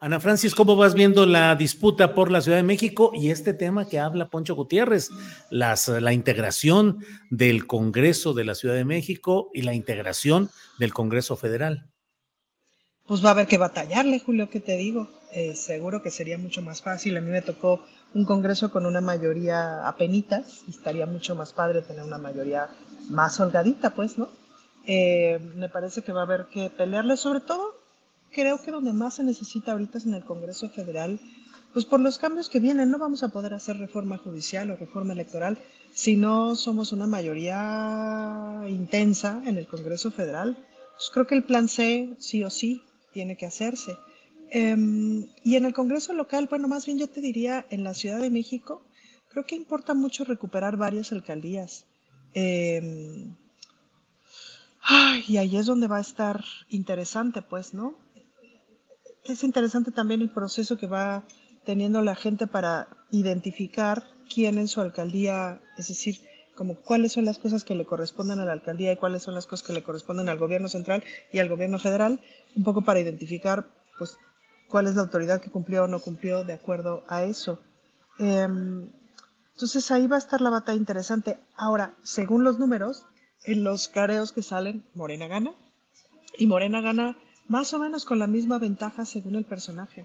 Ana Francis, ¿cómo vas viendo la disputa por la Ciudad de México y este tema que habla Poncho Gutiérrez, las, la integración del Congreso de la Ciudad de México y la integración del Congreso Federal? Pues va a haber que batallarle, Julio, ¿qué te digo? Eh, seguro que sería mucho más fácil. A mí me tocó un Congreso con una mayoría apenitas y estaría mucho más padre tener una mayoría más holgadita, pues, ¿no? Eh, me parece que va a haber que pelearle, sobre todo creo que donde más se necesita ahorita es en el Congreso Federal, pues por los cambios que vienen, no vamos a poder hacer reforma judicial o reforma electoral si no somos una mayoría intensa en el Congreso Federal. Pues creo que el plan C, sí o sí, tiene que hacerse. Em, y en el Congreso local, bueno, más bien yo te diría, en la Ciudad de México, creo que importa mucho recuperar varias alcaldías. Em, y ahí es donde va a estar interesante, pues, ¿no? Es interesante también el proceso que va teniendo la gente para identificar quién en su alcaldía, es decir, como cuáles son las cosas que le corresponden a la alcaldía y cuáles son las cosas que le corresponden al gobierno central y al gobierno federal, un poco para identificar pues cuál es la autoridad que cumplió o no cumplió de acuerdo a eso. Em, entonces ahí va a estar la batalla interesante. Ahora, según los números, en los careos que salen, Morena gana y Morena gana más o menos con la misma ventaja según el personaje.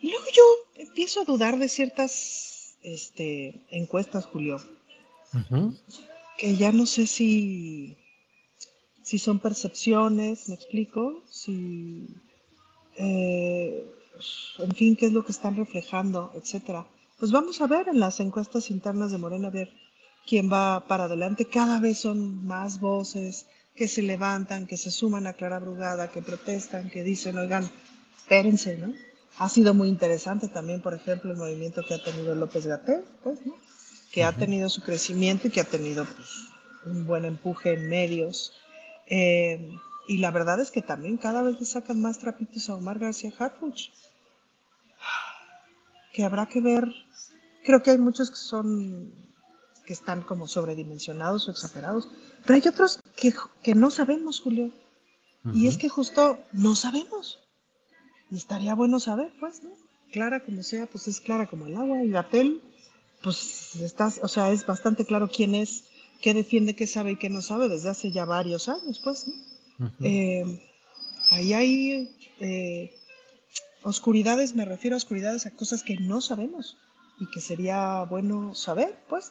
Y luego yo empiezo a dudar de ciertas este, encuestas, Julio, que ya no sé si, si son percepciones, me explico, si, eh, en fin, qué es lo que están reflejando, etcétera. Pues vamos a ver en las encuestas internas de Morena, a ver quién va para adelante. Cada vez son más voces, que se levantan, que se suman a Clara Brugada, que protestan, que dicen, oigan, espérense, ¿no? Ha sido muy interesante también, por ejemplo, el movimiento que ha tenido López Gatel, pues, ¿no? Que ha tenido su crecimiento y que ha tenido pues, un buen empuje en medios. Eh, y la verdad es que también cada vez le sacan más trapitos a Omar García Harfuch. Que habrá que ver. Creo que hay muchos que son que están como sobredimensionados o exagerados, pero hay otros que, que no sabemos, Julio. Y es que justo no sabemos. Y estaría bueno saber, pues, ¿no? Clara como sea, pues es clara como el agua. Y Gatel, pues estás, o sea, es bastante claro quién es qué defiende, qué sabe y qué no sabe desde hace ya varios años, pues. Eh, ahí hay eh, oscuridades, me refiero a oscuridades, a cosas que no sabemos y que sería bueno saber, pues.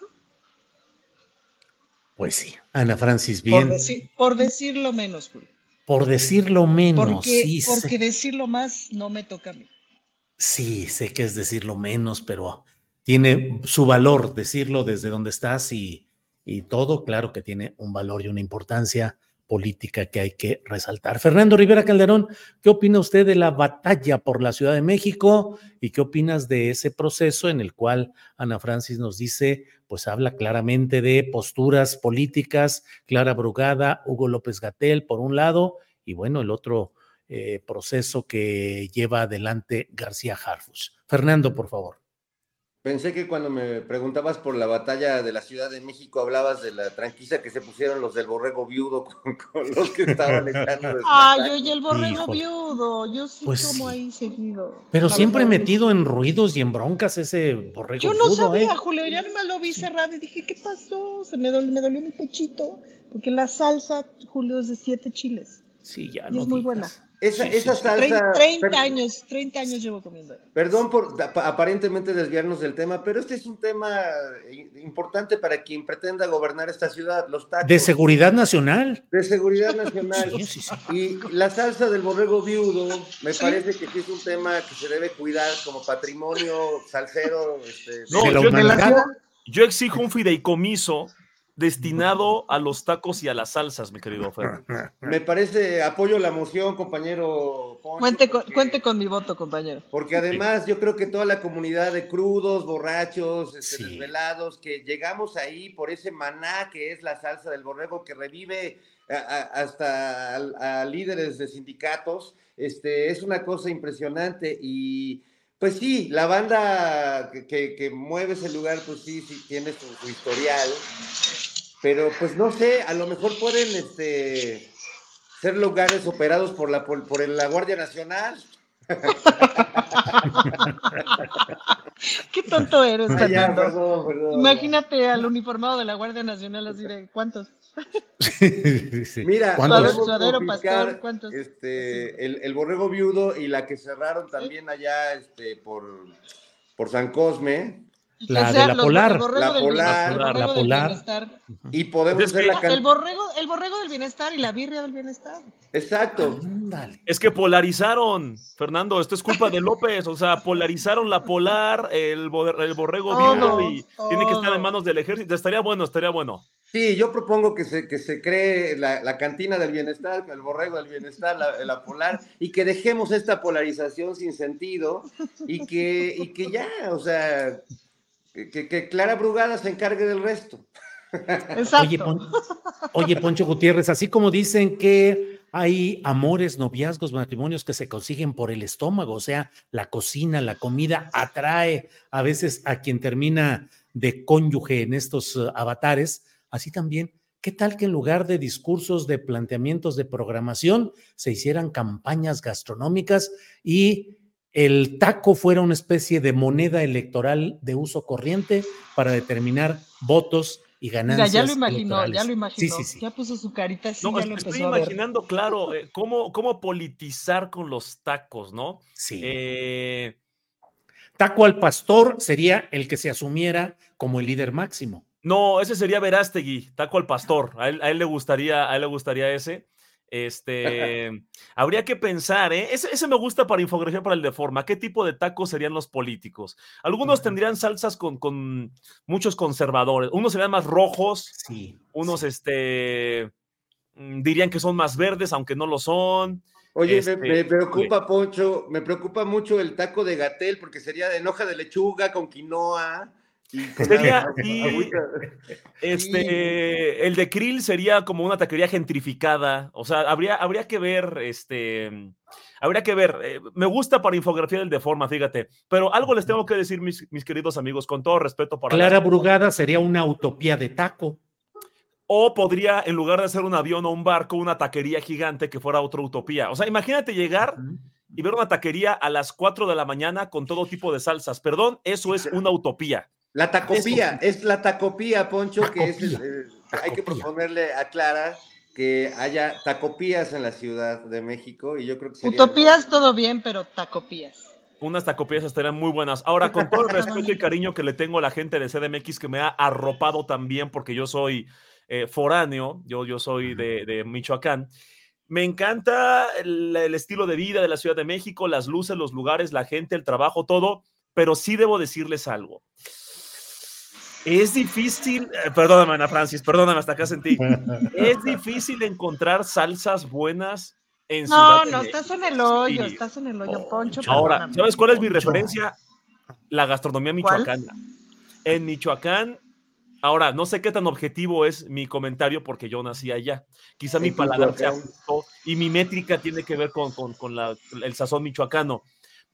Pues sí, Ana Francis, bien. Por, decirlo menos, Julio. Por decirlo menos, porque, sí. Porque decirlo más no me toca a mí. Sí, sé que es decirlo menos, pero tiene su valor decirlo desde donde estás y, y todo, claro que tiene un valor y una importancia política que hay que resaltar. Fernando Rivera Calderón, ¿qué opina usted de la batalla por la Ciudad de México y qué opinas de ese proceso en el cual Ana Francis nos dice, pues habla claramente de posturas políticas, Clara Brugada, Hugo López Gatel, por un lado, y bueno, el otro eh, proceso que lleva adelante García Harfus. Fernando, por favor. Pensé que cuando me preguntabas por la batalla de la Ciudad de México hablabas de la tranquisa que se pusieron los del borrego viudo con, los que estaban echando. Ay, oye, el borrego viudo, yo sí pues como ahí seguido. Pero siempre metido en ruidos y en broncas ese borrego Yo no sabía, ¿eh? Julio, ya nomás lo vi cerrado y dije, ¿qué pasó? Se me dolió, me dolió mi pechito, porque la salsa, Julio, es de siete chiles. Sí, ya no. es muy buena. Esa, esa salsa. 30, años, 30 años llevo comiendo. Perdón por aparentemente desviarnos del tema, pero este es un tema importante para quien pretenda gobernar esta ciudad, los tacos. De seguridad nacional. De seguridad nacional. y la salsa del borrego viudo, me parece que sí es un tema que se debe cuidar como patrimonio salsero. Este, no, yo, yo exijo un fideicomiso destinado a los tacos y a las salsas, mi querido Fer. Me parece, apoyo la moción, compañero. cuente, con, cuente con mi voto, compañero. Porque además yo creo que toda la comunidad de crudos, borrachos, este, desvelados, que llegamos ahí por ese maná que es la salsa del borrego que revive hasta a, líderes de sindicatos, este, es una cosa impresionante y... Pues sí, la banda que, mueve ese lugar, pues sí, sí tiene su historial. Pero pues no sé, a lo mejor pueden este, ser lugares operados por la, por, la Guardia Nacional. Qué tonto eres, Fernando. Imagínate al uniformado de la Guardia Nacional así de ¿cuántos? Mira, pastor, ¿cuántos? Este, el, el, borrego viudo y la que cerraron también allá este, por, por San Cosme. La de la polar. La polar. La polar. Y podemos ver la el borrego, el borrego del bienestar y la birria del bienestar. Exacto. Es que polarizaron, Fernando, esto es culpa de López, o sea, polarizaron la polar, el, borrego vivo y tiene que estar en manos del ejército. Estaría bueno, estaría bueno. Sí, yo propongo que se, que se cree la, cantina del bienestar, el borrego del bienestar, la, polar, y que dejemos esta polarización sin sentido y que, y que ya, o sea, que, Clara Brugada se encargue del resto. Oye, Poncho Gutiérrez, así como dicen que hay amores, noviazgos, matrimonios que se consiguen por el estómago, o sea, la cocina, la comida atrae a veces a quien termina de cónyuge en estos uh, avatares, así también, ¿qué tal que en lugar de discursos, de planteamientos de programación, se hicieran campañas gastronómicas y el taco fuera una especie de moneda electoral de uso corriente para determinar votos y ganancias. ya lo imaginó, ya lo imaginó. Sí, sí, sí. Ya puso su carita así. No, estoy imaginando, claro, eh, cómo, cómo, politizar con los tacos, ¿no? Sí. Eh, taco al pastor sería el que se asumiera como el líder máximo. No, ese sería Verástegui, taco al pastor. A él, a él le gustaría, a él le gustaría ese. Este, habría que pensar, ¿eh? Ese, me gusta para infografía para el de forma. ¿Qué tipo de tacos serían los políticos? Algunos tendrían salsas con, con, muchos conservadores. Unos serían más rojos. Sí. Unos, este, mm, dirían que son más verdes, aunque no lo son. Oye, me, este, preocupa, Poncho, me preocupa mucho el taco de gatel, porque sería de hoja de lechuga con quinoa. Sería, este, el de Krill sería como una taquería gentrificada. O sea, habría, habría que ver, este, habría que ver. Eh, me gusta para infografía el de forma, fíjate. Pero algo les tengo que decir, mis, mis queridos amigos, con todo respeto para. Clara Brugada sería una utopía de taco. O podría, en lugar de ser un avión o un barco, una taquería gigante que fuera otra utopía. O sea, imagínate llegar y ver una taquería a las 4 de la mañana con todo tipo de salsas. Perdón, eso es una utopía. La tacopía, es la tacopía, Poncho, que es, eh, hay que proponerle a Clara que haya tacopías en la Ciudad de México y yo creo que sería... Utopías todo bien, pero tacopías. Unas tacopías estarían muy buenas. Ahora, con todo el respeto y cariño que le tengo a la gente de CDMX que me ha arropado también, porque yo soy eh, foráneo, yo, yo soy de, de Michoacán, me encanta el, el, estilo de vida de la Ciudad de México, las luces, los lugares, la gente, el trabajo, todo, pero sí debo decirles algo. Es difícil, eh, perdóname Ana Francis, perdóname, hasta acá sentí. Es difícil encontrar salsas buenas en No, Ciudad de no, México. estás en el hoyo, Sí. estás en el hoyo, Poncho. Ahora, perdóname. ¿sabes cuál es mi Poncho. referencia? La gastronomía ¿Cuál? michoacana. En Michoacán, ahora, no sé qué tan objetivo es mi comentario porque yo nací allá. Quizá mi paladar se Michoacán. ajustó y mi métrica tiene que ver con, con- con la- el sazón michoacano.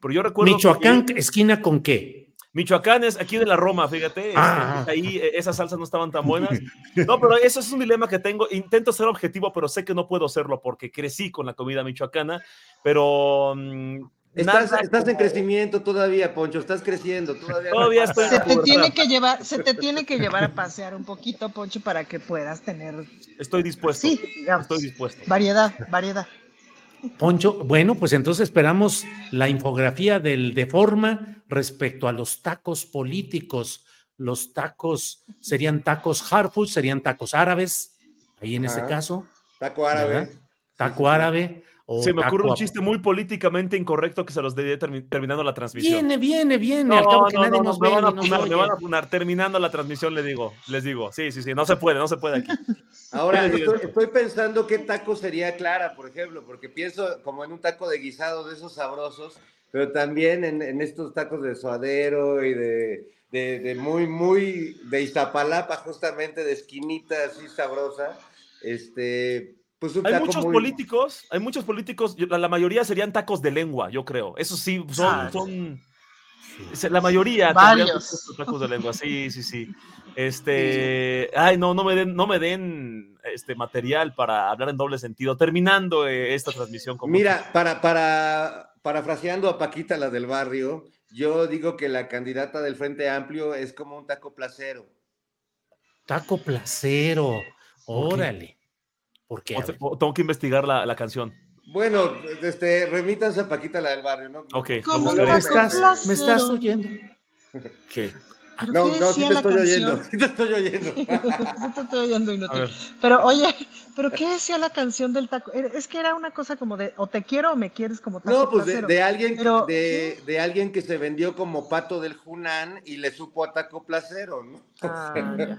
Pero yo recuerdo Michoacán, esquina con qué? Michoacán es aquí de la Roma, fíjate. este, Ah. ahí eh, esas salsas no estaban tan buenas. No, pero eso es un dilema que tengo. Intento ser objetivo, pero sé que no puedo serlo porque crecí con la comida michoacana. Pero mm, Estás, nada estás en crecimiento todavía, Poncho, estás creciendo. Todavía, Todavía estoy Se te tiene que llevar, se te tiene que llevar a pasear un poquito, Poncho, para que puedas tener Estoy dispuesto. Sí, digamos. Estoy dispuesto. variedad, variedad. Poncho, bueno, pues entonces esperamos la infografía del de forma respecto a los tacos políticos. Los tacos serían tacos hard food, serían tacos árabes, ahí en ese Ajá. caso, Taco árabe. ¿verdad? taco árabe. O Se me ocurre un chiste muy políticamente incorrecto que se los diré termi- terminando la transmisión. Viene, viene, viene. No, al cabo que no, nadie no, nos me ve van a ni nos funar, me oye. van a funar. Terminando la transmisión le digo, les digo. Sí, sí, sí, no se puede, no se puede aquí. Ahora, estoy pensando qué taco sería Clara, por ejemplo, porque pienso como en un taco de guisado de esos sabrosos, pero también en, en estos tacos de suadero y de, de, de muy, muy de Iztapalapa, justamente de esquinita así sabrosa. Este, pues un Hay taco muchos muy- políticos, hay muchos políticos, la, la mayoría serían tacos de lengua, yo creo. Eso sí, son, Ah, son la mayoría Varios. tacos de lengua, sí, sí, sí. Este, ay, no, no me den, no me den este material para hablar en doble sentido. Terminando eh, esta transmisión con Mira, para, para, parafraseando a Paquita, la del barrio, yo digo que la candidata del Frente Amplio es como un taco placero. Taco placero. Órale. ¿Por qué? Ver. O- tengo que investigar la, la canción. Bueno, este, remítanse a Paquita, la del barrio, ¿no? Ok, ¿Cómo. ¿Me estás, me estás oyendo? ¿Qué? ¿Pero No, qué no, sí te estoy oyendo, sí te estoy oyendo. Sí te estoy oyendo, inútil. Pero oye, ¿pero qué decía la canción del taco? Era- Es que era una cosa como de o te quiero o me quieres como taco No, pues de alguien, Pero, de, de alguien que se vendió como pato del Junán y le supo a taco placero, ¿no? Ah, ya.